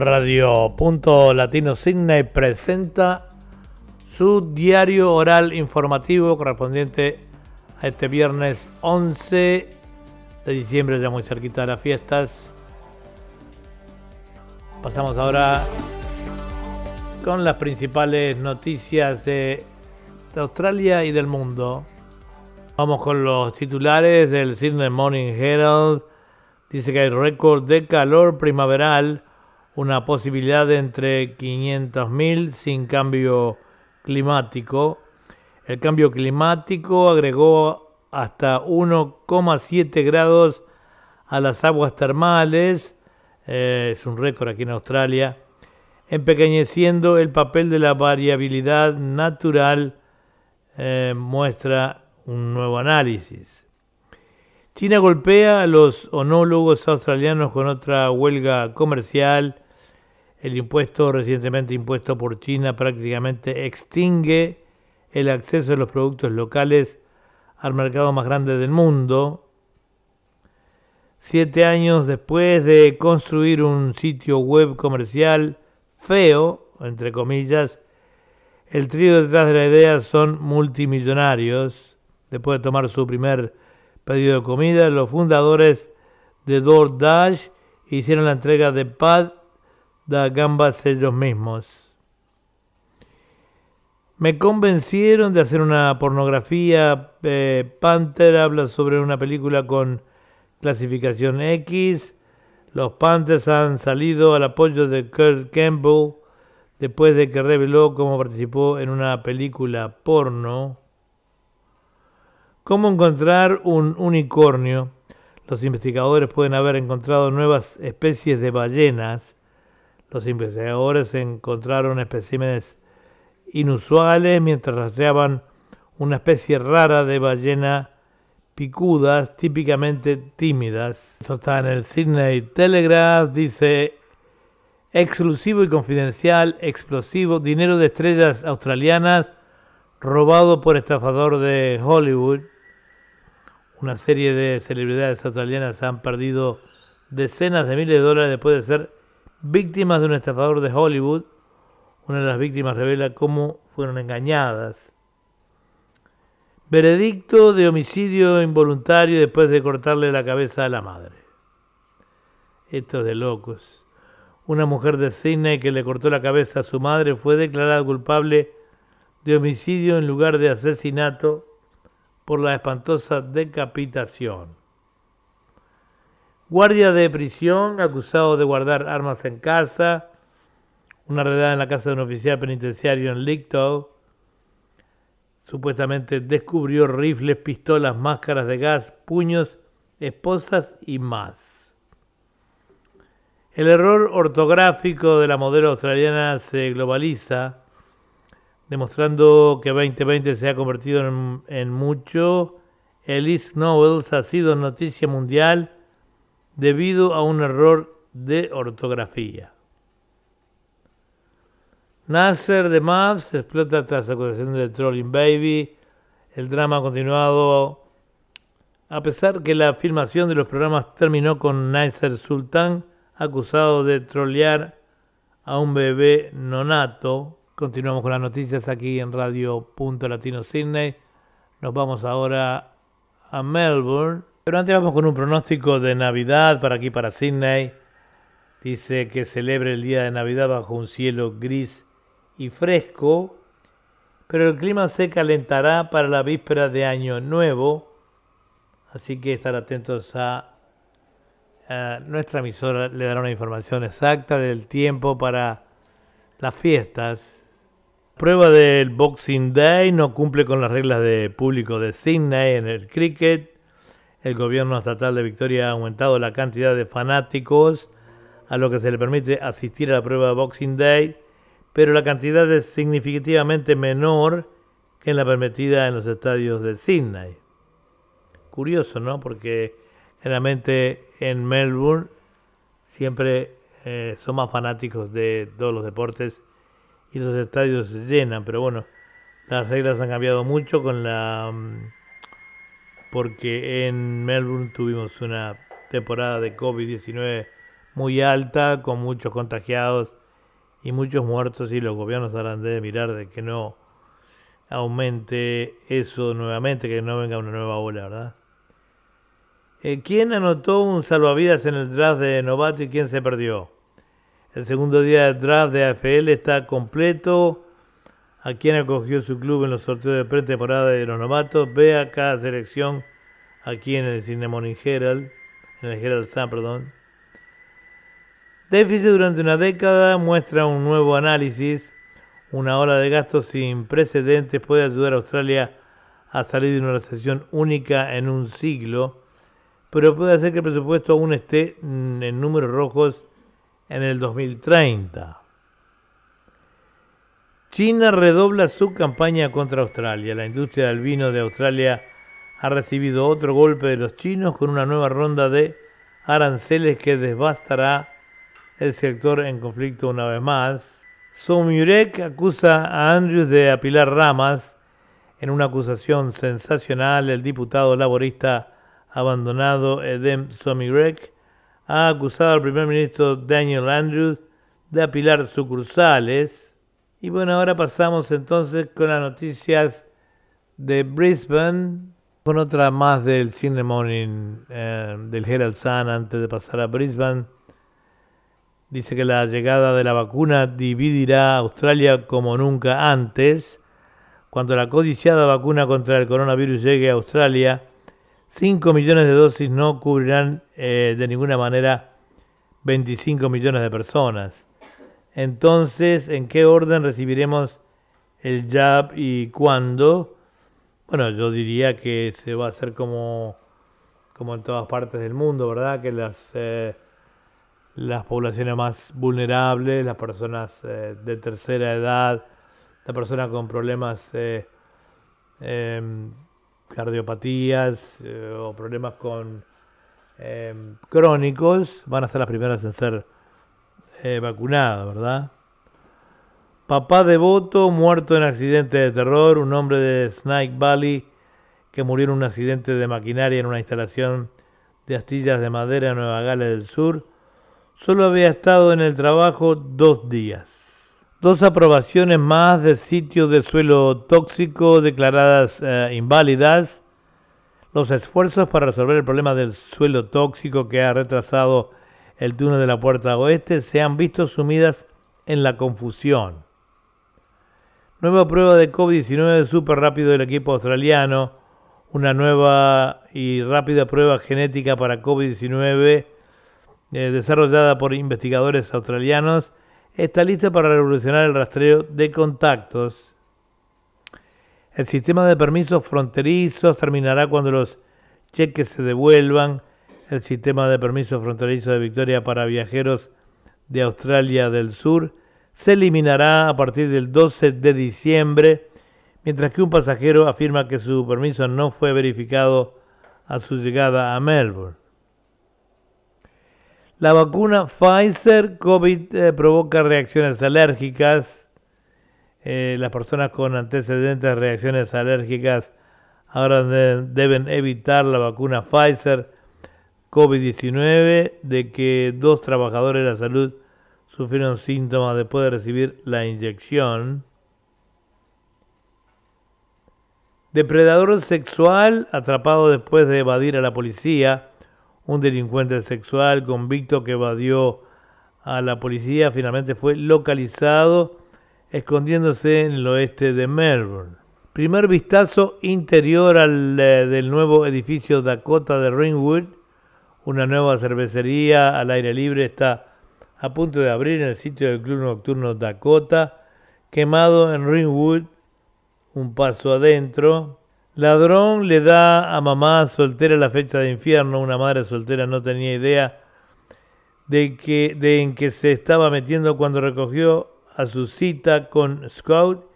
Radio Punto Latino Sydney presenta su diario oral informativo correspondiente a este viernes 11 de diciembre, ya muy cerquita de las fiestas. Pasamos ahora con las principales noticias de Australia y del mundo. Vamos con los titulares del Sydney Morning Herald. Dice que hay récord de calor primaveral, una posibilidad de entre 500.000 sin cambio climático. El cambio climático agregó hasta 1,7 grados a las aguas termales, eh, es un récord aquí en Australia, empequeñeciendo el papel de la variabilidad natural, eh, muestra un nuevo análisis. China golpea a los onólogos australianos con otra huelga comercial. El impuesto recientemente impuesto por China prácticamente extingue el acceso de los productos locales al mercado más grande del mundo. Siete años después de construir un sitio web comercial feo, entre comillas, el trío detrás de la idea son multimillonarios. Después de tomar su primer pedido de comida, los fundadores de DoorDash hicieron la entrega de pad de gambas ellos mismos. Me convencieron de hacer una pornografía. Eh, Panther habla sobre una película con clasificación X. Los Panthers han salido al apoyo de Kurt Campbell después de que reveló cómo participó en una película porno. ¿Cómo encontrar un unicornio? Los investigadores pueden haber encontrado nuevas especies de ballenas. Los investigadores encontraron especímenes inusuales mientras rastreaban una especie rara de ballena picudas, típicamente tímidas. Esto está en el Sydney Telegraph, dice exclusivo y confidencial, explosivo, dinero de estrellas australianas robado por estafador de Hollywood. Una serie de celebridades australianas han perdido decenas de miles de dólares después de ser víctimas de un estafador de Hollywood una de las víctimas revela cómo fueron engañadas. Veredicto de homicidio involuntario después de cortarle la cabeza a la madre. Esto es de locos. Una mujer de Sydney que le cortó la cabeza a su madre fue declarada culpable de homicidio en lugar de asesinato por la espantosa decapitación. Guardia de prisión acusado de guardar armas en casa una redada en la casa de un oficial penitenciario en Lictow. Supuestamente descubrió rifles, pistolas, máscaras de gas, puños, esposas y más. El error ortográfico de la modelo australiana se globaliza, demostrando que 2020 se ha convertido en, en mucho. Elise Knowles ha sido noticia mundial debido a un error de ortografía. Nasser de Mavs explota tras acusación de Trolling Baby. El drama ha continuado a pesar que la filmación de los programas terminó con Nasser Sultan acusado de trollear a un bebé nonato. Continuamos con las noticias aquí en Radio Punto Latino Sydney. Nos vamos ahora a Melbourne. Pero antes vamos con un pronóstico de Navidad para aquí, para Sydney. Dice que celebre el día de Navidad bajo un cielo gris y fresco, pero el clima se calentará para la víspera de Año Nuevo, así que estar atentos a, nuestra emisora, le dará una información exacta del tiempo para las fiestas. Prueba del Boxing Day no cumple con las reglas de público de Sydney en el cricket. El gobierno estatal de Victoria ha aumentado la cantidad de fanáticos a lo que se le permite asistir a la prueba Boxing Day pero la cantidad es significativamente menor que en la permitida en los estadios de Sydney. Curioso, ¿no? Porque generalmente en Melbourne siempre eh, son más fanáticos de todos los deportes y los estadios se llenan, pero bueno, las reglas han cambiado mucho con la mm, porque en Melbourne tuvimos una temporada de COVID-19 muy alta, con muchos contagiados y muchos muertos, y los gobiernos habrán de mirar de que no aumente eso nuevamente, que no venga una nueva ola, ¿verdad? Eh, ¿Quién anotó un salvavidas en el draft de novato y quién se perdió? El segundo día del draft de AFL está completo. ¿A quién acogió su club en los sorteos de pretemporada de los novatos? Vea cada selección aquí en el Cinnamon Herald, en el Herald Sun, perdón. Déficit durante una década muestra un nuevo análisis. Una ola de gastos sin precedentes puede ayudar a Australia a salir de una recesión única en un siglo, pero puede hacer que el presupuesto aún esté en números rojos en el 2030. China redobla su campaña contra Australia. La industria del vino de Australia ha recibido otro golpe de los chinos con una nueva ronda de aranceles que devastará el sector en conflicto una vez más. Somurek acusa a Andrews de apilar ramas. En una acusación sensacional, el diputado laborista abandonado Edem Somurek ha acusado al primer ministro Daniel Andrews de apilar sucursales. Y bueno, ahora pasamos entonces con las noticias de Brisbane, con otra más del Cine Morning, eh, del Herald Sun, antes de pasar a Brisbane. Dice que la llegada de la vacuna dividirá a Australia como nunca antes. Cuando la codiciada vacuna contra el coronavirus llegue a Australia, 5 millones de dosis no cubrirán eh, de ninguna manera 25 millones de personas. Entonces, ¿en qué orden recibiremos el jab y cuándo? Bueno, yo diría que se va a hacer como, como en todas partes del mundo, ¿verdad? Que las... Eh, las poblaciones más vulnerables, las personas eh, de tercera edad, las personas con problemas eh, em, cardiopatías eh, o problemas con em, crónicos van a ser las primeras en ser vacunadas, ¿verdad? Papá devoto muerto en accidente de terror, un hombre de Snake Valley que murió en un accidente de maquinaria en una instalación de astillas de madera en Nueva Gales del Sur solo había estado en el trabajo dos días. Dos aprobaciones más de sitios de suelo tóxico declaradas eh, inválidas. Los esfuerzos para resolver el problema del suelo tóxico que ha retrasado el túnel de la puerta oeste se han visto sumidas en la confusión. Nueva prueba de COVID-19 súper rápido del equipo australiano. Una nueva y rápida prueba genética para COVID-19 eh, desarrollada por investigadores australianos, está lista para revolucionar el rastreo de contactos. El sistema de permisos fronterizos terminará cuando los cheques se devuelvan. El sistema de permisos fronterizos de Victoria para viajeros de Australia del Sur se eliminará a partir del 12 de diciembre, mientras que un pasajero afirma que su permiso no fue verificado a su llegada a Melbourne. La vacuna Pfizer COVID eh, provoca reacciones alérgicas. Eh, las personas con antecedentes de reacciones alérgicas ahora deben evitar la vacuna Pfizer COVID-19 de que dos trabajadores de la salud sufrieron síntomas después de recibir la inyección. Depredador sexual atrapado después de evadir a la policía un delincuente sexual convicto que evadió a la policía finalmente fue localizado escondiéndose en el oeste de Melbourne. Primer vistazo interior al, eh, del nuevo edificio Dakota de Ringwood. Una nueva cervecería al aire libre está a punto de abrir en el sitio del club nocturno Dakota, quemado en Ringwood, un paso adentro. Ladrón le da a mamá soltera la fecha de infierno. Una madre soltera no tenía idea de, que, de en que se estaba metiendo cuando recogió a su cita con Scout,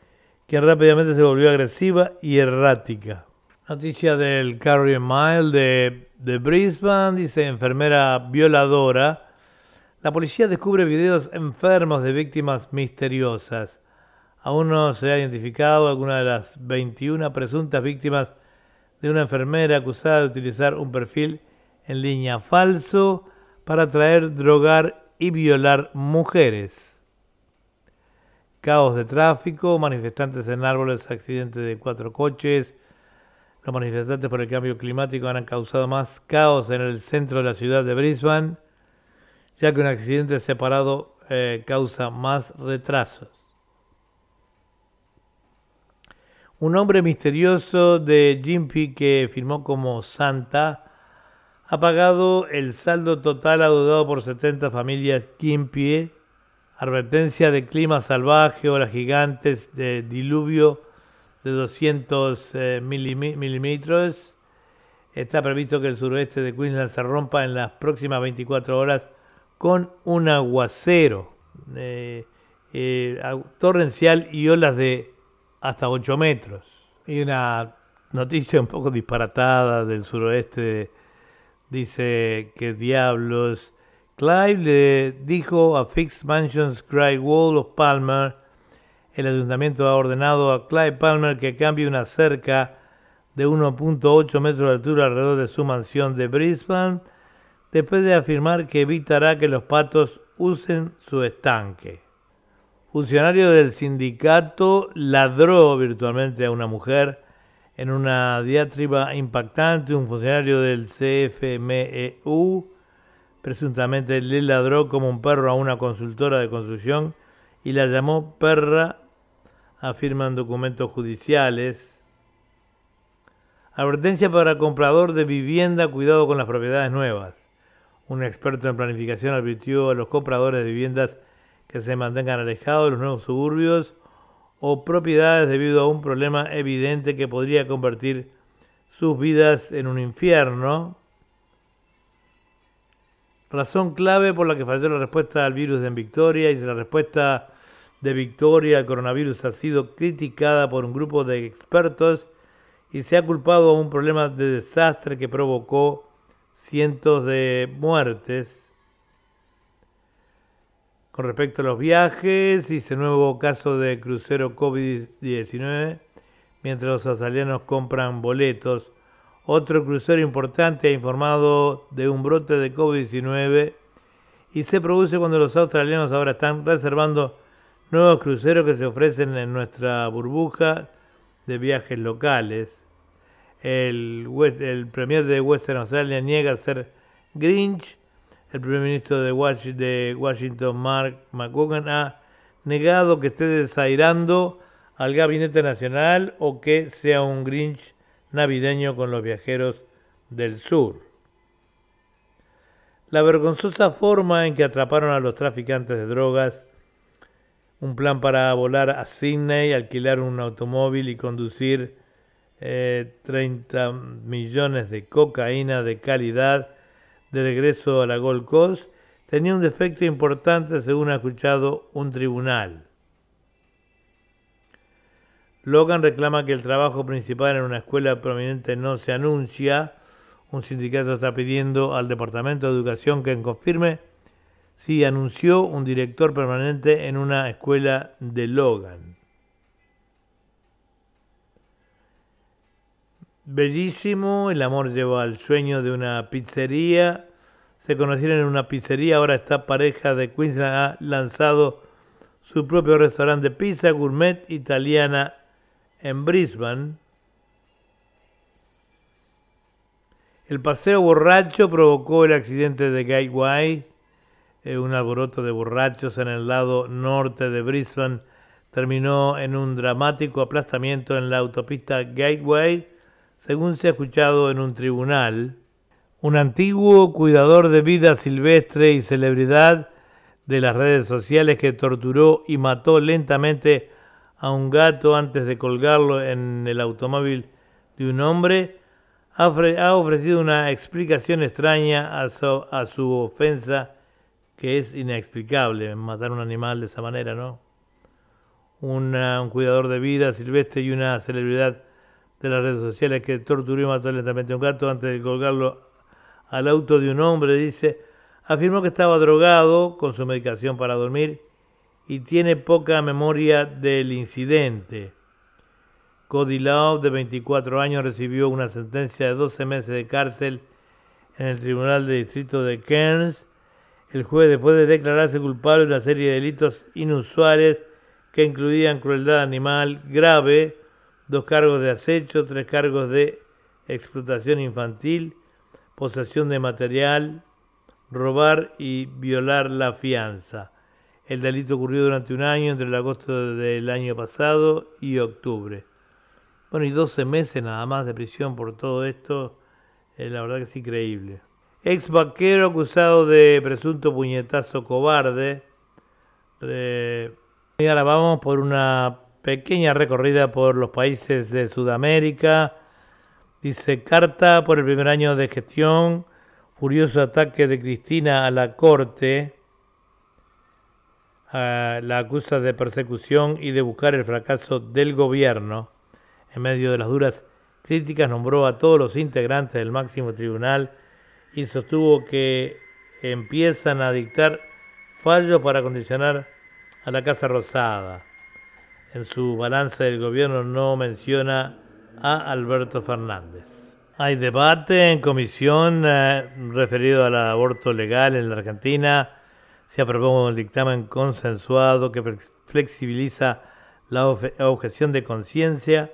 quien rápidamente se volvió agresiva y errática. Noticia del Carrier Mile de, de Brisbane, dice enfermera violadora. La policía descubre videos enfermos de víctimas misteriosas. Aún no se ha identificado alguna de las 21 presuntas víctimas de una enfermera acusada de utilizar un perfil en línea falso para traer, drogar y violar mujeres. Caos de tráfico, manifestantes en árboles, accidentes de cuatro coches. Los manifestantes por el cambio climático han causado más caos en el centro de la ciudad de Brisbane, ya que un accidente separado eh, causa más retrasos. Un hombre misterioso de Jimpy que firmó como Santa ha pagado el saldo total adeudado por 70 familias Jimpy. Advertencia de clima salvaje, olas gigantes de diluvio de 200 eh, milímetros. Está previsto que el suroeste de Queensland se rompa en las próximas 24 horas con un aguacero eh, eh, torrencial y olas de hasta 8 metros. Y una noticia un poco disparatada del suroeste dice que diablos. Clive le dijo a Fixed Mansions Cry Wall of Palmer, el ayuntamiento ha ordenado a Clive Palmer que cambie una cerca de 1.8 metros de altura alrededor de su mansión de Brisbane, después de afirmar que evitará que los patos usen su estanque funcionario del sindicato ladró virtualmente a una mujer en una diatriba impactante. Un funcionario del CFMEU presuntamente le ladró como un perro a una consultora de construcción y la llamó perra, afirman documentos judiciales. Advertencia para comprador de vivienda, cuidado con las propiedades nuevas. Un experto en planificación advirtió a los compradores de viviendas que se mantengan alejados de los nuevos suburbios o propiedades debido a un problema evidente que podría convertir sus vidas en un infierno. Razón clave por la que falló la respuesta al virus en Victoria y la respuesta de Victoria al coronavirus ha sido criticada por un grupo de expertos y se ha culpado a un problema de desastre que provocó cientos de muertes. Con respecto a los viajes, hice nuevo caso de crucero COVID-19 mientras los australianos compran boletos. Otro crucero importante ha informado de un brote de COVID-19 y se produce cuando los australianos ahora están reservando nuevos cruceros que se ofrecen en nuestra burbuja de viajes locales. El, premier de Western Australia niega ser Grinch el primer ministro de Washington, Mark McGugan, ha negado que esté desairando al gabinete nacional o que sea un Grinch navideño con los viajeros del sur. La vergonzosa forma en que atraparon a los traficantes de drogas, un plan para volar a Sydney, alquilar un automóvil y conducir 30 eh, millones de cocaína de calidad de regreso a la Gold Coast tenía un defecto importante según ha escuchado un tribunal. Logan reclama que el trabajo principal en una escuela prominente no se anuncia. Un sindicato está pidiendo al Departamento de Educación que confirme si anunció un director permanente en una escuela de Logan. Bellísimo, el amor lleva al sueño de una pizzería. Se conocieron en una pizzería, ahora esta pareja de Queensland ha lanzado su propio restaurante de pizza gourmet italiana en Brisbane. El paseo borracho provocó el accidente de Gateway, eh, un alboroto de borrachos en el lado norte de Brisbane terminó en un dramático aplastamiento en la autopista Gateway según se ha escuchado en un tribunal, un antiguo cuidador de vida silvestre y celebridad de las redes sociales que torturó y mató lentamente a un gato antes de colgarlo en el automóvil de un hombre, ha ofrecido una explicación extraña a su, ofensa que es inexplicable, matar un animal de esa manera, ¿no? un cuidador de vida silvestre y una celebridad de las redes sociales que torturó y mató lentamente a un gato antes de colgarlo al auto de un hombre, dice, afirmó que estaba drogado con su medicación para dormir y tiene poca memoria del incidente. Cody Love, de 24 años, recibió una sentencia de 12 meses de cárcel en el Tribunal de Distrito de Cairns el juez, después de declararse culpable de una serie de delitos inusuales que incluían crueldad animal grave, dos cargos de acecho, tres cargos de explotación infantil, posesión de material, robar y violar la fianza. El delito ocurrió durante un año, entre el agosto del año pasado y octubre. Bueno, y 12 meses nada más de prisión por todo esto, eh, la verdad que es increíble. Ex vaquero acusado de presunto puñetazo cobarde. y ahora vamos por una pequeña recorrida por los países de Sudamérica. Dice carta por el primer año de gestión, furioso ataque de Cristina a la corte. la acusa de persecución y de buscar el fracaso del gobierno. En medio de las duras críticas nombró a todos los integrantes del máximo tribunal y sostuvo que empiezan a dictar fallos para condicionar a la Casa Rosada. En su balance del gobierno no menciona a Alberto Fernández. Hay debate en comisión eh, referido al aborto legal en la Argentina. Se aprobó un dictamen consensuado que flexibiliza la objeción de conciencia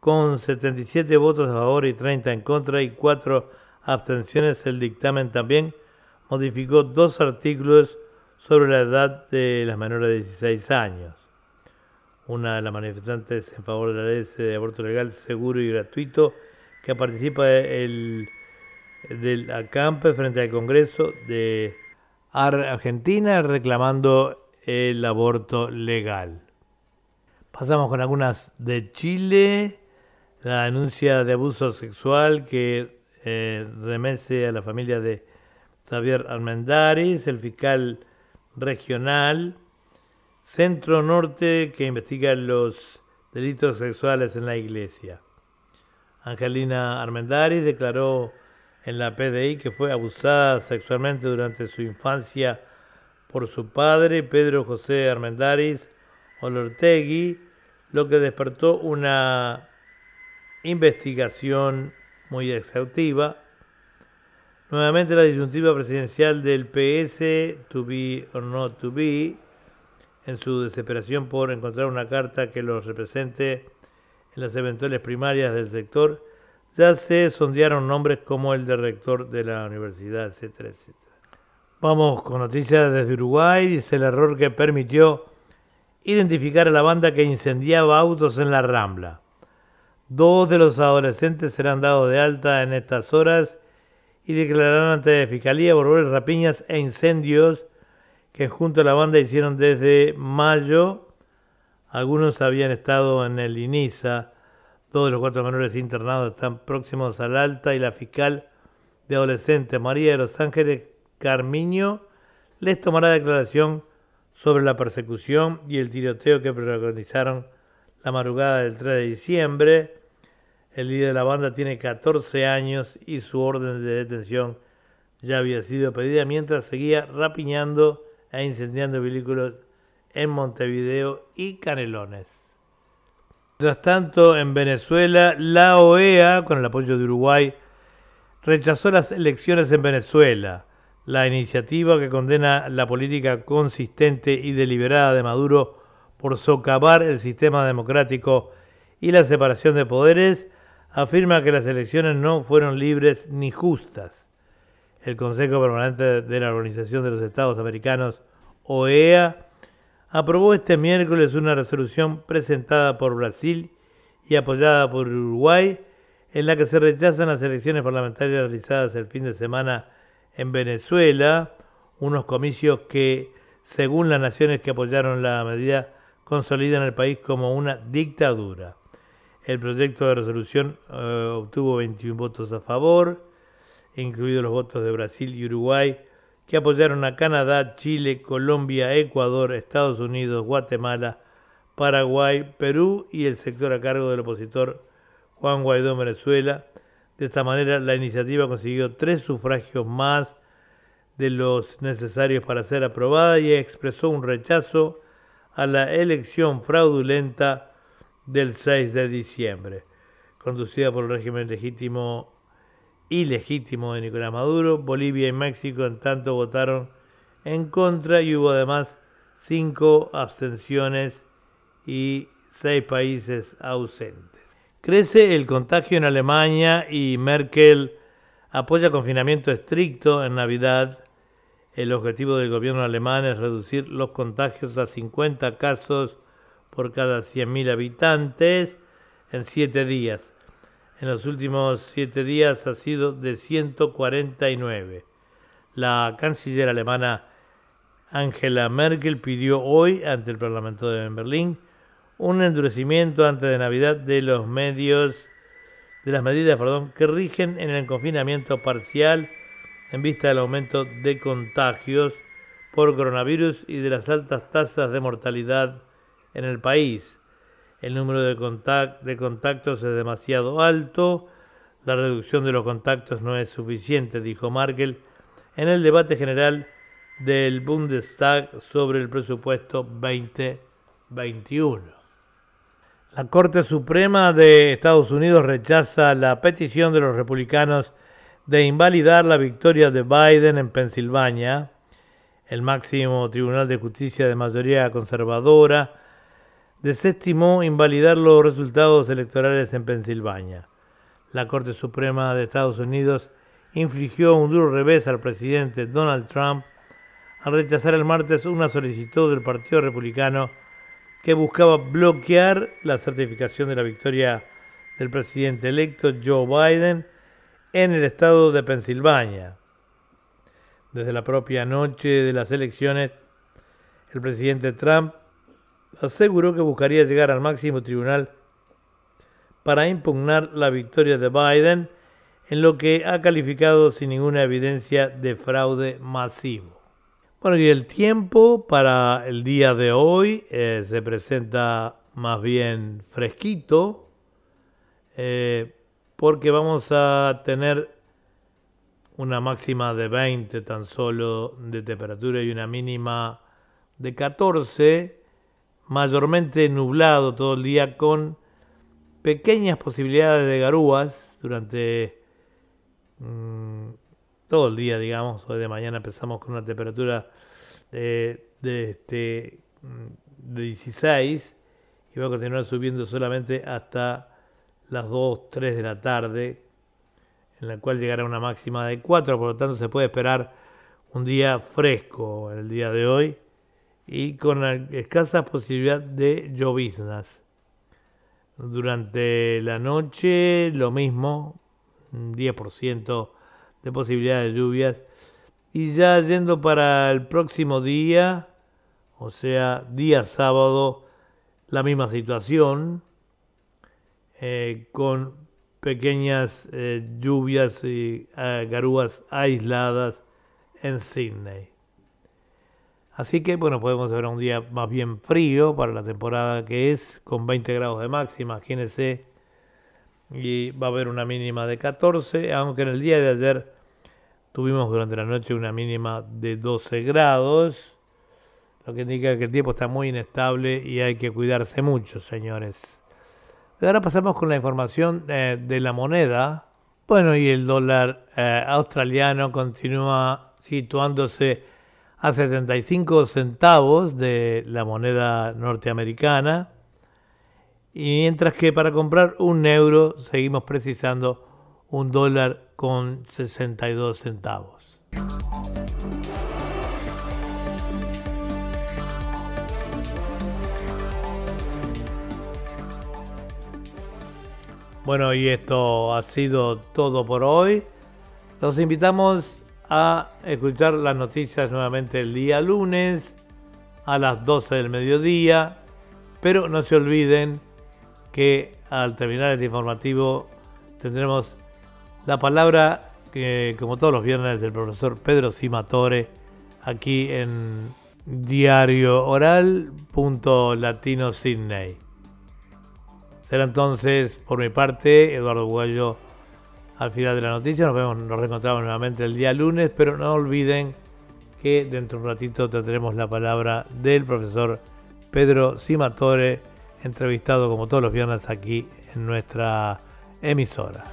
con 77 votos a favor y 30 en contra y 4 abstenciones, el dictamen también modificó dos artículos sobre la edad de las menores de 16 años. Una de las manifestantes en favor de la ley de aborto legal seguro y gratuito que participa el, del acampe frente al Congreso de Argentina reclamando el aborto legal. Pasamos con algunas de Chile. La denuncia de abuso sexual que eh, a la familia de Xavier Armendáriz, el fiscal regional, Centro Norte, que investiga los delitos sexuales en la iglesia. Angelina Armendáriz declaró en la PDI que fue abusada sexualmente durante su infancia por su padre, Pedro José Armendáriz Olortegui, lo que despertó una investigación muy exhaustiva. Nuevamente la disyuntiva presidencial del PS, to be or not to be, en su desesperación por encontrar una carta que los represente en las eventuales primarias del sector, ya se sondearon nombres como el de rector de la universidad, etcétera, etcétera. Vamos con noticias desde Uruguay. Dice el error que permitió identificar a la banda que incendiaba autos en la Rambla. Dos de los adolescentes serán dados de alta en estas horas y declararán ante la Fiscalía por rapiñas e incendios que junto a la banda hicieron desde mayo. Algunos habían estado en el INISA. Dos de los cuatro menores internados están próximos al alta y la fiscal de adolescentes María de los Ángeles Carmiño les tomará declaración sobre la persecución y el tiroteo que protagonizaron la madrugada del 3 de diciembre el líder de la banda tiene 14 años y su orden de detención ya había sido pedida mientras seguía rapiñando e incendiando vehículos en Montevideo y Canelones. Mientras tanto, en Venezuela, la OEA, con el apoyo de Uruguay, rechazó las elecciones en Venezuela. La iniciativa que condena la política consistente y deliberada de Maduro por socavar el sistema democrático y la separación de poderes afirma que las elecciones no fueron libres ni justas. El Consejo Permanente de la Organización de los Estados Americanos, OEA, aprobó este miércoles una resolución presentada por Brasil y apoyada por Uruguay, en la que se rechazan las elecciones parlamentarias realizadas el fin de semana en Venezuela, unos comicios que, según las naciones que apoyaron la medida, consolidan el país como una dictadura. El proyecto de resolución eh, obtuvo 21 votos a favor, incluidos los votos de Brasil y Uruguay, que apoyaron a Canadá, Chile, Colombia, Ecuador, Estados Unidos, Guatemala, Paraguay, Perú y el sector a cargo del opositor Juan Guaidó en Venezuela. De esta manera, la iniciativa consiguió tres sufragios más de los necesarios para ser aprobada y expresó un rechazo a la elección fraudulenta del 6 de diciembre, conducida por el régimen legítimo ilegítimo de Nicolás Maduro. Bolivia y México, en tanto, votaron en contra y hubo además cinco abstenciones y seis países ausentes. Crece el contagio en Alemania y Merkel apoya confinamiento estricto en Navidad. El objetivo del gobierno alemán es reducir los contagios a 50 casos por cada 100.000 habitantes en siete días. En los últimos siete días ha sido de 149. La canciller alemana Angela Merkel pidió hoy ante el Parlamento de Berlín un endurecimiento antes de Navidad de los medios de las medidas, que rigen en el confinamiento parcial en vista del aumento de contagios por coronavirus y de las altas tasas de mortalidad en el país. El número de, de contactos es demasiado alto, la reducción de los contactos no es suficiente, dijo Merkel en el debate general del Bundestag sobre el presupuesto 2021. La Corte Suprema de Estados Unidos rechaza la petición de los republicanos de invalidar la victoria de Biden en Pensilvania. El máximo Tribunal de Justicia de mayoría conservadora desestimó invalidar los resultados electorales en Pensilvania. La Corte Suprema de Estados Unidos infligió un duro revés al presidente Donald Trump al rechazar el martes una solicitud del Partido Republicano que buscaba bloquear la certificación de la victoria del presidente electo Joe Biden en el estado de Pensilvania. Desde la propia noche de las elecciones, el presidente Trump aseguró que buscaría llegar al máximo tribunal para impugnar la victoria de Biden en lo que ha calificado sin ninguna evidencia de fraude masivo. Bueno, y el tiempo para el día de hoy eh, se presenta más bien fresquito, eh, porque vamos a tener una máxima de 20 tan solo de temperatura y una mínima de 14, mayormente nublado todo el día con pequeñas posibilidades de garúas durante mm, todo el día, digamos. Hoy de mañana empezamos con una temperatura de, este, de 16 y va a continuar subiendo solamente hasta las 2, 3 de la tarde, en la cual llegará una máxima de 4, por lo tanto se puede esperar un día fresco el día de hoy y con escasa posibilidad de lloviznas. Durante la noche lo mismo, 10% de posibilidad de lluvias. Y ya yendo para el próximo día, o sea, día sábado, la misma situación, eh, con pequeñas eh, lluvias y eh, garúas aisladas en Sydney. Así que, bueno, podemos ver un día más bien frío para la temporada que es, con 20 grados de máxima, imagínense y va a haber una mínima de 14, aunque en el día de ayer tuvimos durante la noche una mínima de 12 grados, lo que indica que el tiempo está muy inestable y hay que cuidarse mucho, señores. Ahora pasamos con la información eh, de la moneda. Bueno, y el dólar eh, australiano continúa situándose a 75 centavos de la moneda norteamericana y mientras que para comprar un euro seguimos precisando un dólar con 62 centavos. Bueno, y esto ha sido todo por hoy. Los invitamos a escuchar las noticias nuevamente el día lunes a las 12 del mediodía, pero no se olviden que al terminar este informativo tendremos la palabra, que, como todos los viernes, del profesor Pedro Simatore aquí en diario oral latino Sydney. Será entonces, por mi parte, Eduardo Guayo al final de la noticia. Nos vemos, nos reencontramos nuevamente el día lunes, pero no olviden que dentro de un ratito tendremos la palabra del profesor Pedro Simatore, entrevistado como todos los viernes aquí en nuestra emisora.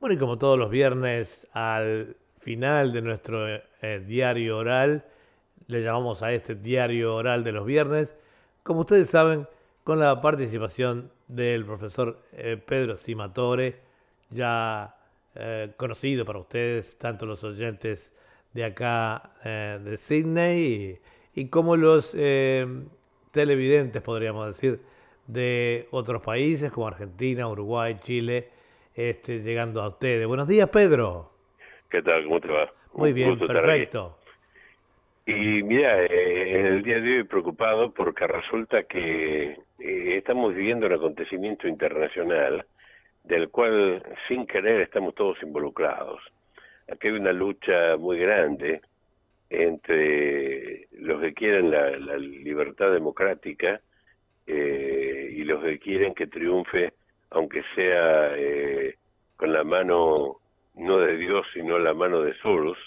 Bueno, y como todos los viernes, al final de nuestro eh, diario oral, le llamamos a este diario oral de los viernes, como ustedes saben, con la participación del profesor eh, Pedro Simatore, ya eh, conocido para ustedes, tanto los oyentes de acá de Sydney y como los televidentes, podríamos decir, de otros países como Argentina, Uruguay, Chile, este, llegando a ustedes. Buenos días, Pedro. ¿Qué tal? ¿Cómo te va? Muy bien, perfecto. Y mira, eh, en el día de hoy preocupado porque resulta que eh, estamos viviendo un acontecimiento internacional del cual sin querer estamos todos involucrados. Aquí hay una lucha muy grande entre los que quieren la, libertad democrática eh, y los que quieren que triunfe aunque sea eh, con la mano no de Dios, sino la mano de Soros,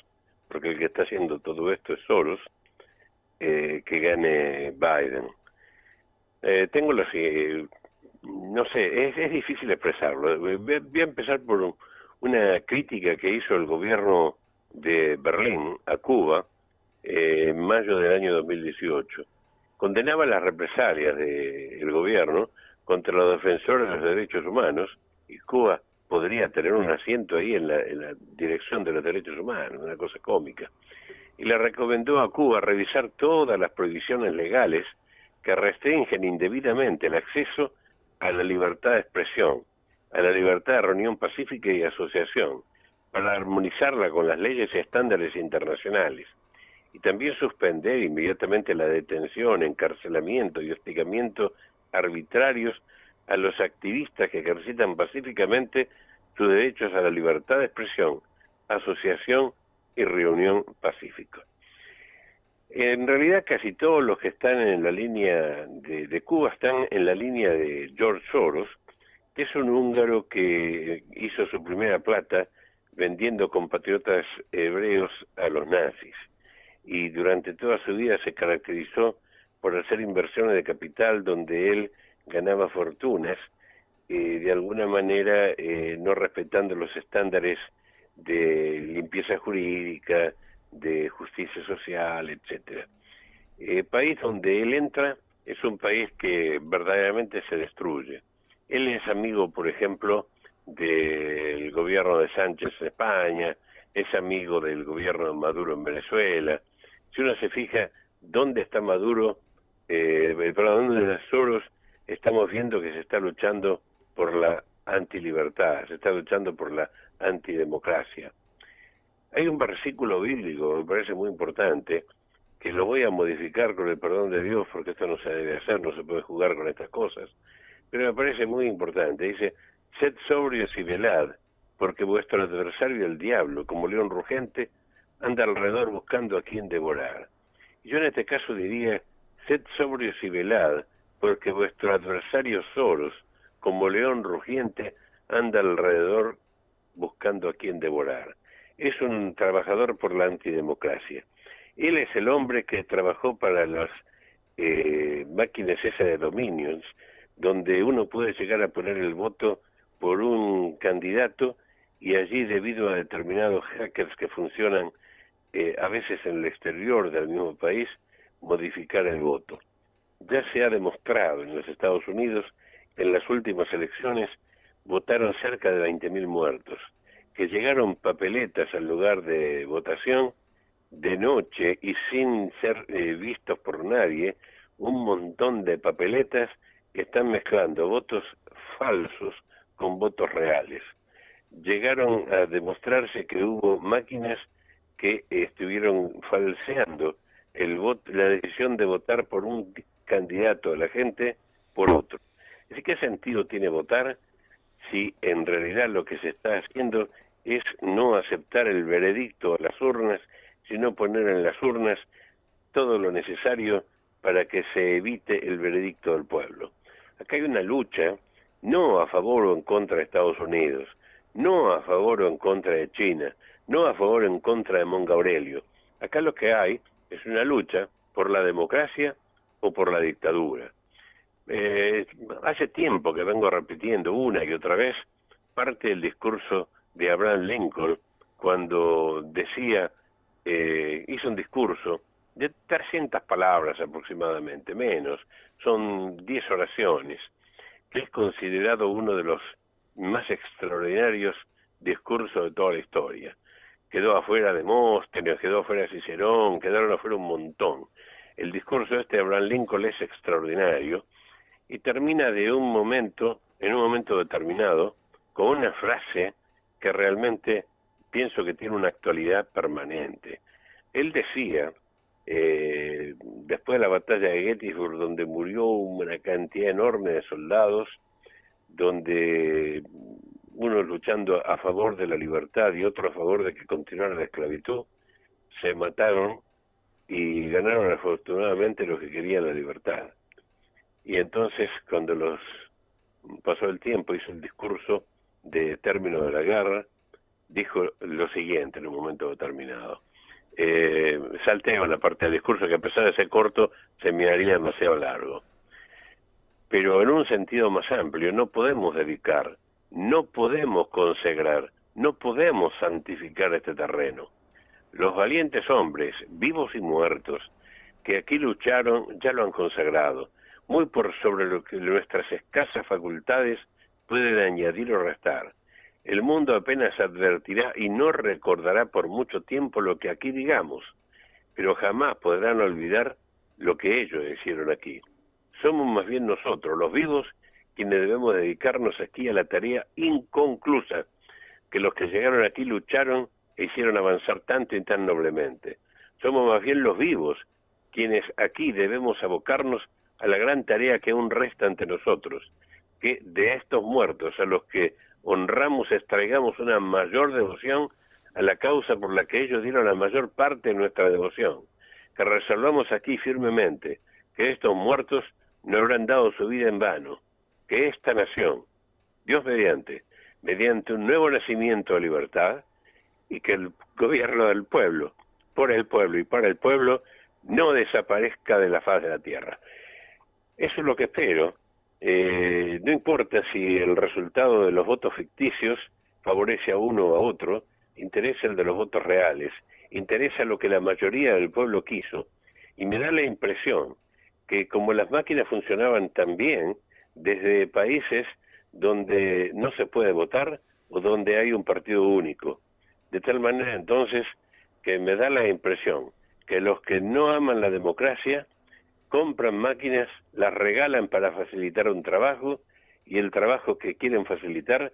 porque el que está haciendo todo esto es Soros, eh, que gane Biden. Eh, tengo los... no sé, es, es difícil expresarlo. Voy a empezar por una crítica que hizo el gobierno de Berlín a Cuba en mayo del año 2018. Condenaba las represalias del gobierno contra los defensores de los derechos humanos y Cuba podría tener un asiento ahí en la, dirección de los derechos humanos, una cosa cómica. Y le recomendó a Cuba revisar todas las prohibiciones legales que restringen indebidamente el acceso a la libertad de expresión, a la libertad de reunión pacífica y asociación, para armonizarla con las leyes y estándares internacionales, y también suspender inmediatamente la detención, encarcelamiento y hostigamiento arbitrarios a los activistas que ejercitan pacíficamente sus derechos a la libertad de expresión, asociación y reunión pacífica. En realidad casi todos los que están en la línea de, Cuba están en la línea de George Soros, que es un húngaro que hizo su primera plata vendiendo compatriotas hebreos a los nazis y durante toda su vida se caracterizó por hacer inversiones de capital donde él ganaba fortunas, eh, de alguna manera eh, no respetando los estándares de limpieza jurídica, de justicia social, etcétera. El eh, país donde él entra es un país que verdaderamente se destruye. Él es amigo, por ejemplo, del gobierno de Sánchez en España, es amigo del gobierno de Maduro en Venezuela. Si uno se fija dónde está Maduro eh, hablando de las Soros, estamos viendo que se está luchando por la antilibertad, se está luchando por la antidemocracia. Hay un versículo bíblico, me parece muy importante, que lo voy a modificar con el perdón de Dios, porque esto no se debe hacer, no se puede jugar con estas cosas, pero me parece muy importante. Dice, sed sobrios y velad, porque vuestro adversario el diablo, como león rugente, anda alrededor buscando a quien devorar. Yo en este caso diría, Sed sobrios y velad, porque vuestro adversario Soros, como león rugiente, anda alrededor buscando a quien devorar. Es un trabajador por la antidemocracia. Él es el hombre que trabajó para las eh, máquinas esas de dominions, donde uno puede llegar a poner el voto por un candidato y allí debido a determinados hackers que funcionan eh, a veces en el exterior del mismo país, modificar el voto. Ya se ha demostrado en los Estados Unidos que en las últimas elecciones votaron cerca de 20.000 muertos, que llegaron papeletas al lugar de votación de noche y sin ser eh, vistos por nadie, un montón de papeletas que están mezclando votos falsos con votos reales. Llegaron a demostrarse que hubo máquinas que estuvieron falseando el la decisión de votar por un candidato de la gente por otro. ¿Es ¿Qué sentido tiene votar si en realidad lo que se está haciendo es no aceptar el veredicto a las urnas, sino poner en las urnas todo lo necesario para que se evite el veredicto del pueblo? Acá hay una lucha no a favor o en contra de Estados Unidos, no a favor o en contra de China, no a favor o en contra de Monga Aurelio. Acá lo que hay es una lucha por la democracia o por la dictadura. Eh, hace tiempo que vengo repitiendo una y otra vez parte del discurso de Abraham Lincoln cuando decía, eh, hizo un discurso de 300 palabras aproximadamente, menos, son 10 oraciones, que es considerado uno de los más extraordinarios discursos de toda la historia. Quedó afuera de Móstenes, quedó afuera Cicerón, quedaron afuera un montón. El discurso este de Abraham Lincoln es extraordinario y termina de un momento, en un momento determinado, con una frase que realmente pienso que tiene una actualidad permanente. Él decía, eh, después de la batalla de Gettysburg, donde murió una cantidad enorme de soldados, donde unos luchando a favor de la libertad y otros a favor de que continuara la esclavitud, se mataron y ganaron afortunadamente los que querían la libertad. Y entonces, cuando los pasó el tiempo, hizo el discurso de término de la guerra, dijo lo siguiente en un momento determinado. Eh, salteo la parte del discurso que a pesar de ser corto se miraría demasiado largo. Pero en un sentido más amplio, no podemos dedicar no podemos consagrar, no podemos santificar este terreno. Los valientes hombres, vivos y muertos, que aquí lucharon, ya lo han consagrado, muy por sobre lo que nuestras escasas facultades pueden añadir o restar. El mundo apenas advertirá y no recordará por mucho tiempo lo que aquí digamos, pero jamás podrán olvidar lo que ellos hicieron aquí. Somos más bien nosotros, los vivos, quienes debemos dedicarnos aquí a la tarea inconclusa que los que llegaron aquí lucharon hicieron avanzar tanto y tan noblemente. Somos más bien los vivos quienes aquí debemos abocarnos a la gran tarea que aún resta ante nosotros, que de estos muertos a los que honramos extraigamos una mayor devoción a la causa por la que ellos dieron la mayor parte de nuestra devoción, que resolvamos aquí firmemente que estos muertos no habrán dado su vida en vano, que esta nación, Dios mediante, mediante un nuevo nacimiento de libertad, y que el gobierno del pueblo, por el pueblo y para el pueblo, no desaparezca de la faz de la tierra. Eso es lo que espero. Eh, no importa si el resultado de los votos ficticios favorece a uno o a otro, interesa el de los votos reales, interesa lo que la mayoría del pueblo quiso. Y me da la impresión que como las máquinas funcionaban tan bien, desde países donde no se puede votar o donde hay un partido único. De tal manera entonces que me da la impresión que los que no aman la democracia compran máquinas, las regalan para facilitar un trabajo y el trabajo que quieren facilitar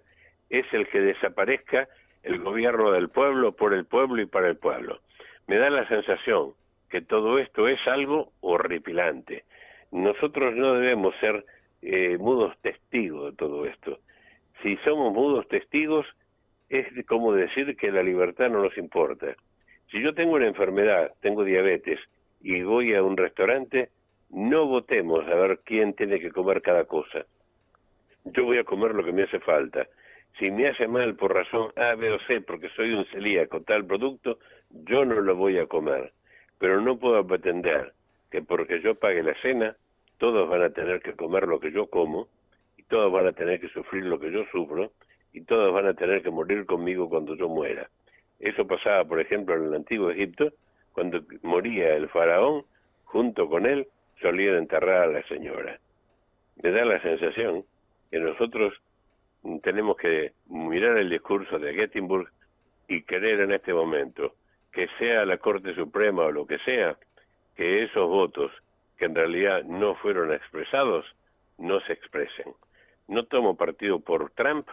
es el que desaparezca el gobierno del pueblo por el pueblo y para el pueblo. Me da la sensación que todo esto es algo horripilante. Nosotros no debemos ser eh, mudos testigos de todo esto. Si somos mudos testigos, es como decir que la libertad no nos importa. Si yo tengo una enfermedad, tengo diabetes, y voy a un restaurante, no votemos a ver quién tiene que comer cada cosa. Yo voy a comer lo que me hace falta. Si me hace mal por razón A, B o C, porque soy un celíaco, tal producto, yo no lo voy a comer. Pero no puedo pretender que porque yo pague la cena, todos van a tener que comer lo que yo como, y todos van a tener que sufrir lo que yo sufro, y todos van a tener que morir conmigo cuando yo muera. Eso pasaba, por ejemplo, en el antiguo Egipto, cuando moría el faraón, junto con él solían enterrar a la señora. Me da la sensación que nosotros tenemos que mirar el discurso de Gettysburg y querer en este momento que sea la Corte Suprema o lo que sea, que esos votos que en realidad no fueron expresados, no se expresen. No tomo partido por Trump,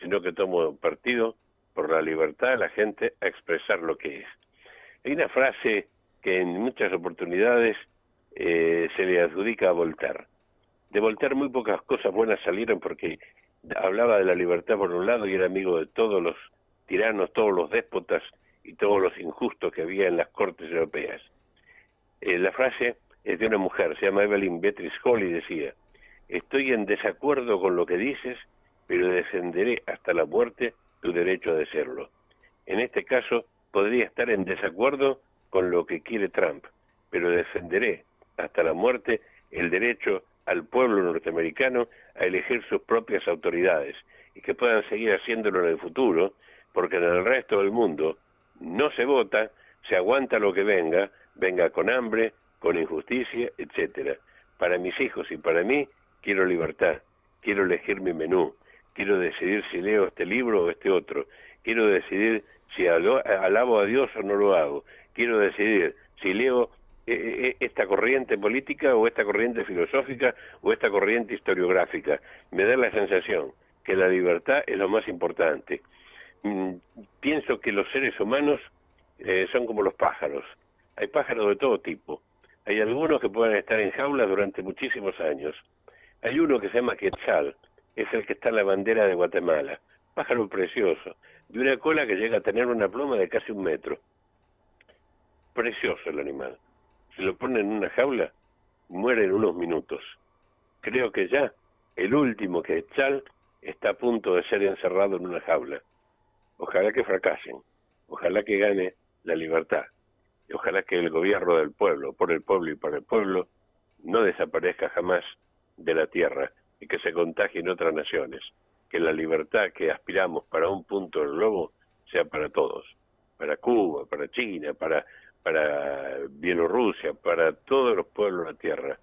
sino que tomo partido por la libertad de la gente a expresar lo que es. Hay una frase que en muchas oportunidades eh, se le adjudica a Voltaire. De Voltaire muy pocas cosas buenas salieron porque hablaba de la libertad por un lado y era amigo de todos los tiranos, todos los déspotas y todos los injustos que había en las cortes europeas. Eh, la frase es de una mujer, se llama Evelyn Beatrice Hall y decía, estoy en desacuerdo con lo que dices, pero defenderé hasta la muerte tu derecho a decirlo. En este caso, podría estar en desacuerdo con lo que quiere Trump, pero defenderé hasta la muerte el derecho al pueblo norteamericano a elegir sus propias autoridades y que puedan seguir haciéndolo en el futuro, porque en el resto del mundo no se vota, se aguanta lo que venga, venga con hambre, con injusticia, etcétera. Para mis hijos y para mí quiero libertad, quiero elegir mi menú, quiero decidir si leo este libro o este otro, quiero decidir si alabo a Dios o no lo hago, quiero decidir si leo eh, eh, eh, esta corriente política o esta corriente filosófica o esta corriente historiográfica. Me da la sensación que la libertad es lo más importante. Mm, pienso que los seres humanos son como los pájaros. Hay pájaros de todo tipo. Hay algunos que pueden estar en jaulas durante muchísimos años. Hay uno que se llama Quetzal, es el que está en la bandera de Guatemala. Pájaro precioso, de una cola que llega a tener una pluma de casi un metro. Precioso el animal si lo ponen en una jaula, muere en unos minutos. Creo que ya el último que Chal está a punto de ser encerrado en una jaula. Ojalá que fracasen, ojalá que gane la libertad, y ojalá que el gobierno del pueblo, por el pueblo y para el pueblo, no desaparezca jamás de la tierra y que se contagie en otras naciones, que la libertad que aspiramos para un punto del globo sea para todos, para Cuba, para China, para para Bielorrusia, para todos los pueblos de la Tierra.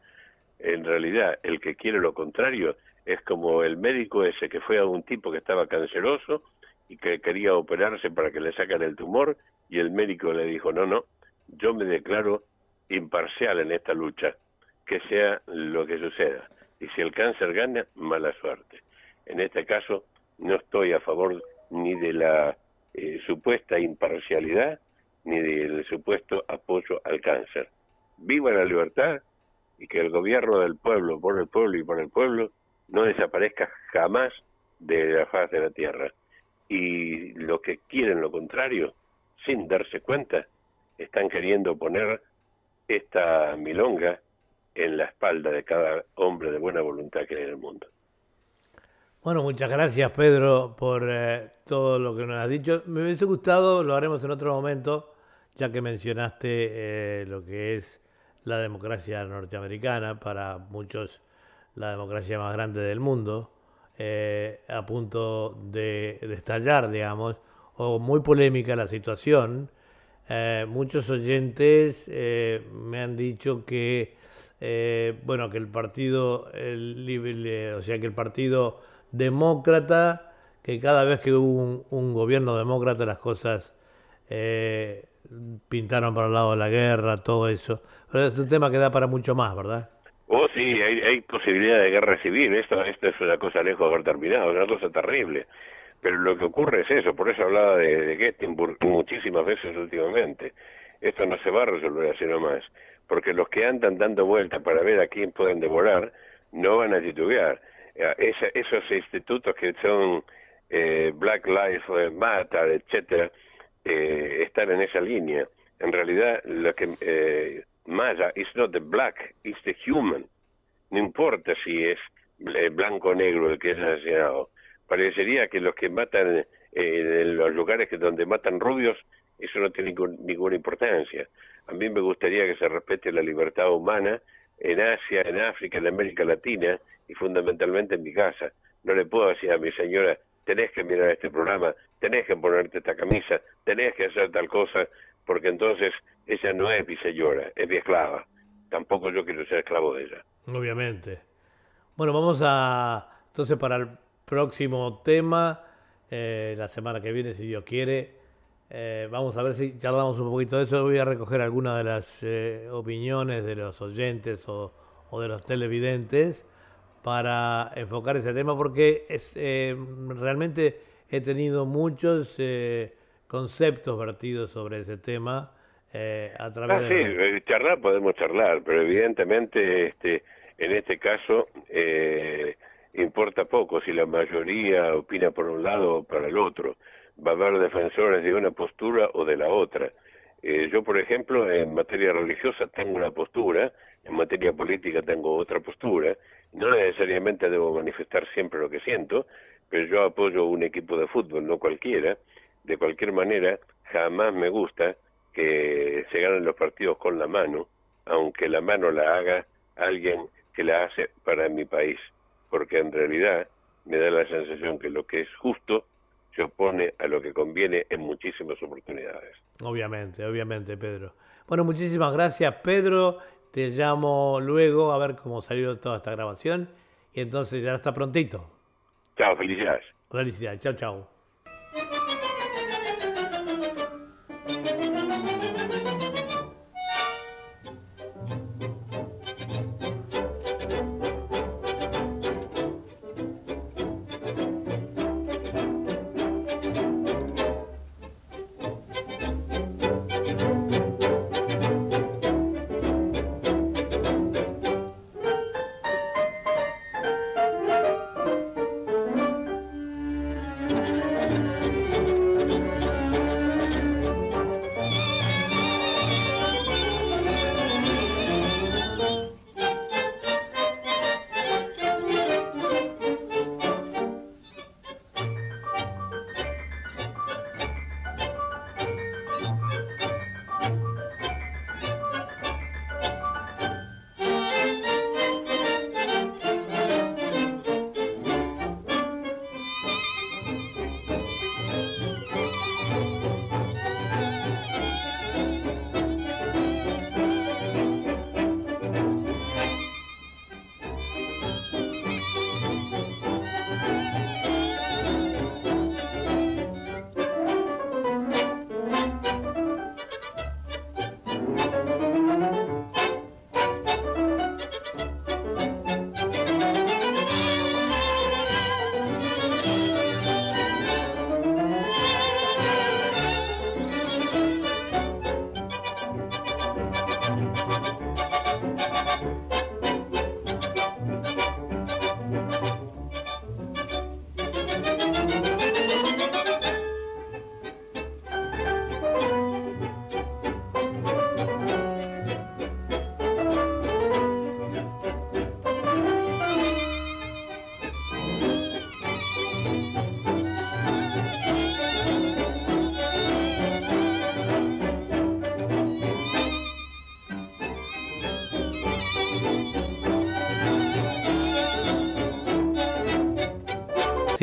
En realidad, el que quiere lo contrario es como el médico ese que fue a un tipo que estaba canceroso y que quería operarse para que le sacan el tumor y el médico le dijo, no, no, yo me declaro imparcial en esta lucha, que sea lo que suceda. Y si el cáncer gana, mala suerte. En este caso, no estoy a favor ni de la eh, supuesta imparcialidad, ni del supuesto apoyo al cáncer. Viva la libertad y que el gobierno del pueblo, por el pueblo y por el pueblo, no desaparezca jamás de la faz de la tierra. Y los que quieren lo contrario, sin darse cuenta, están queriendo poner esta milonga en la espalda de cada hombre de buena voluntad que hay en el mundo. Bueno, muchas gracias Pedro por eh, todo lo que nos has dicho. Me hubiese gustado, lo haremos en otro momento, ya que mencionaste eh, lo que es la democracia norteamericana, para muchos la democracia más grande del mundo, eh, a punto de, estallar, digamos, o muy polémica la situación. Muchos oyentes me han dicho que, bueno, que el partido, el, o sea, que el partido demócrata, que cada vez que hubo un, gobierno demócrata las cosas pintaron para el lado de la guerra, todo eso. Pero es un tema que da para mucho más, ¿verdad? Oh, sí, hay, hay posibilidad de guerra civil. Esto, esto es una cosa lejos de haber terminado, una cosa terrible. Pero lo que ocurre es eso, por eso hablaba de, de muchísimas veces últimamente. Esto no se va a resolver así nomás, porque los que andan dando vueltas para ver a quién pueden devorar, no van a titubear. Eh, esos institutos que son eh, Black Lives Matter, etcétera, eh, estar en esa línea. En realidad, lo que eh, Maya is not the black, it's the human. No importa si es eh, blanco o negro el que es asesinado. Parecería que los que matan eh, en los lugares que donde matan rubios, eso no tiene ninguna importancia. A mí me gustaría que se respete la libertad humana en Asia, en África, en América Latina y fundamentalmente en mi casa. No le puedo decir a mi señora, tenés que mirar este programa, tenés que ponerte esta camisa, tenés que hacer tal cosa, porque entonces ella no es mi señora, es mi esclava. Tampoco yo quiero ser esclavo de ella. Obviamente. Bueno, vamos a entonces para el próximo tema, eh, la semana que viene, si Dios quiere. Eh, vamos a ver si charlamos un poquito de eso. Voy a recoger algunas de las eh, opiniones de los oyentes o, o de los televidentes para enfocar ese tema porque es, eh, realmente he tenido muchos eh, conceptos vertidos sobre ese tema eh, a través ah, de... Sí, charlar podemos charlar, pero evidentemente este, en este caso importa poco si la mayoría opina por un lado o para el otro. Va a haber defensores de una postura o de la otra. yo, por ejemplo, en materia religiosa tengo una postura, en materia política tengo otra postura, no necesariamente debo manifestar siempre lo que siento, pero yo apoyo un equipo de fútbol, no cualquiera. De cualquier manera, jamás me gusta que se ganen los partidos con la mano, aunque la mano la haga alguien que la hace para mi país, porque en realidad me da la sensación que lo que es justo se opone a lo que conviene en muchísimas oportunidades. Obviamente, obviamente, Pedro. Bueno, muchísimas gracias, Pedro. Te llamo luego a ver cómo salió toda esta grabación y entonces ya está prontito. Chao, felicidades. Felicidades, chao, chao.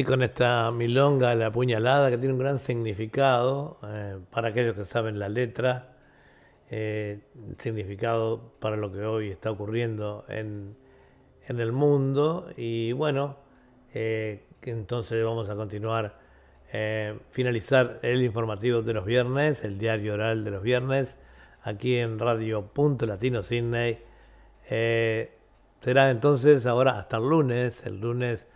Con esta milonga, la puñalada, que tiene un gran significado eh, para aquellos que saben la letra, eh, significado para lo que hoy está ocurriendo en, en el mundo. Y bueno, eh, entonces vamos a continuar, finalizar el informativo de los viernes, el diario oral de los viernes, aquí en Radio Punto Latino Sydney. será entonces ahora hasta el lunes, el lunes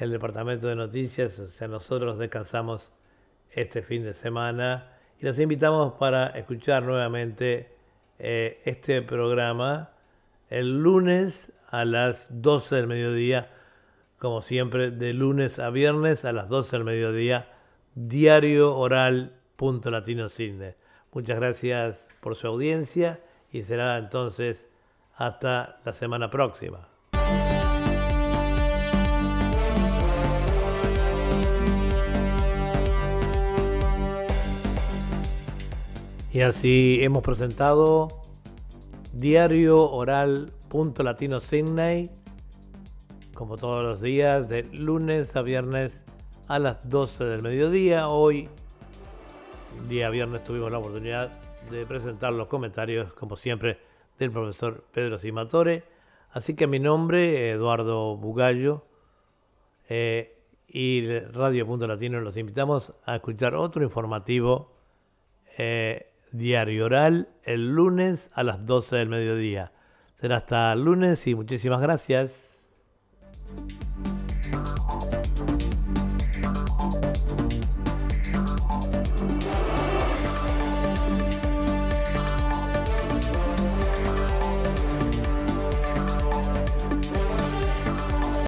el departamento de noticias, o sea, nosotros descansamos este fin de semana y los invitamos para escuchar nuevamente eh, este programa el lunes a las 12 del mediodía, como siempre, de lunes a viernes a las 12 del mediodía, diario oral punto latino cine. Muchas gracias por su audiencia y será entonces hasta la semana próxima. Y así hemos presentado Diario Oral Punto Latino Sydney, como todos los días, de lunes a viernes a las 12 del mediodía. Hoy, día viernes, tuvimos la oportunidad de presentar los comentarios, como siempre, del profesor Pedro Simatore. Así que mi nombre, Eduardo Bugallo, eh, y Radio Punto Latino, los invitamos a escuchar otro informativo. Eh, Diario Oral el lunes a las 12 del mediodía. Será hasta el lunes y muchísimas gracias.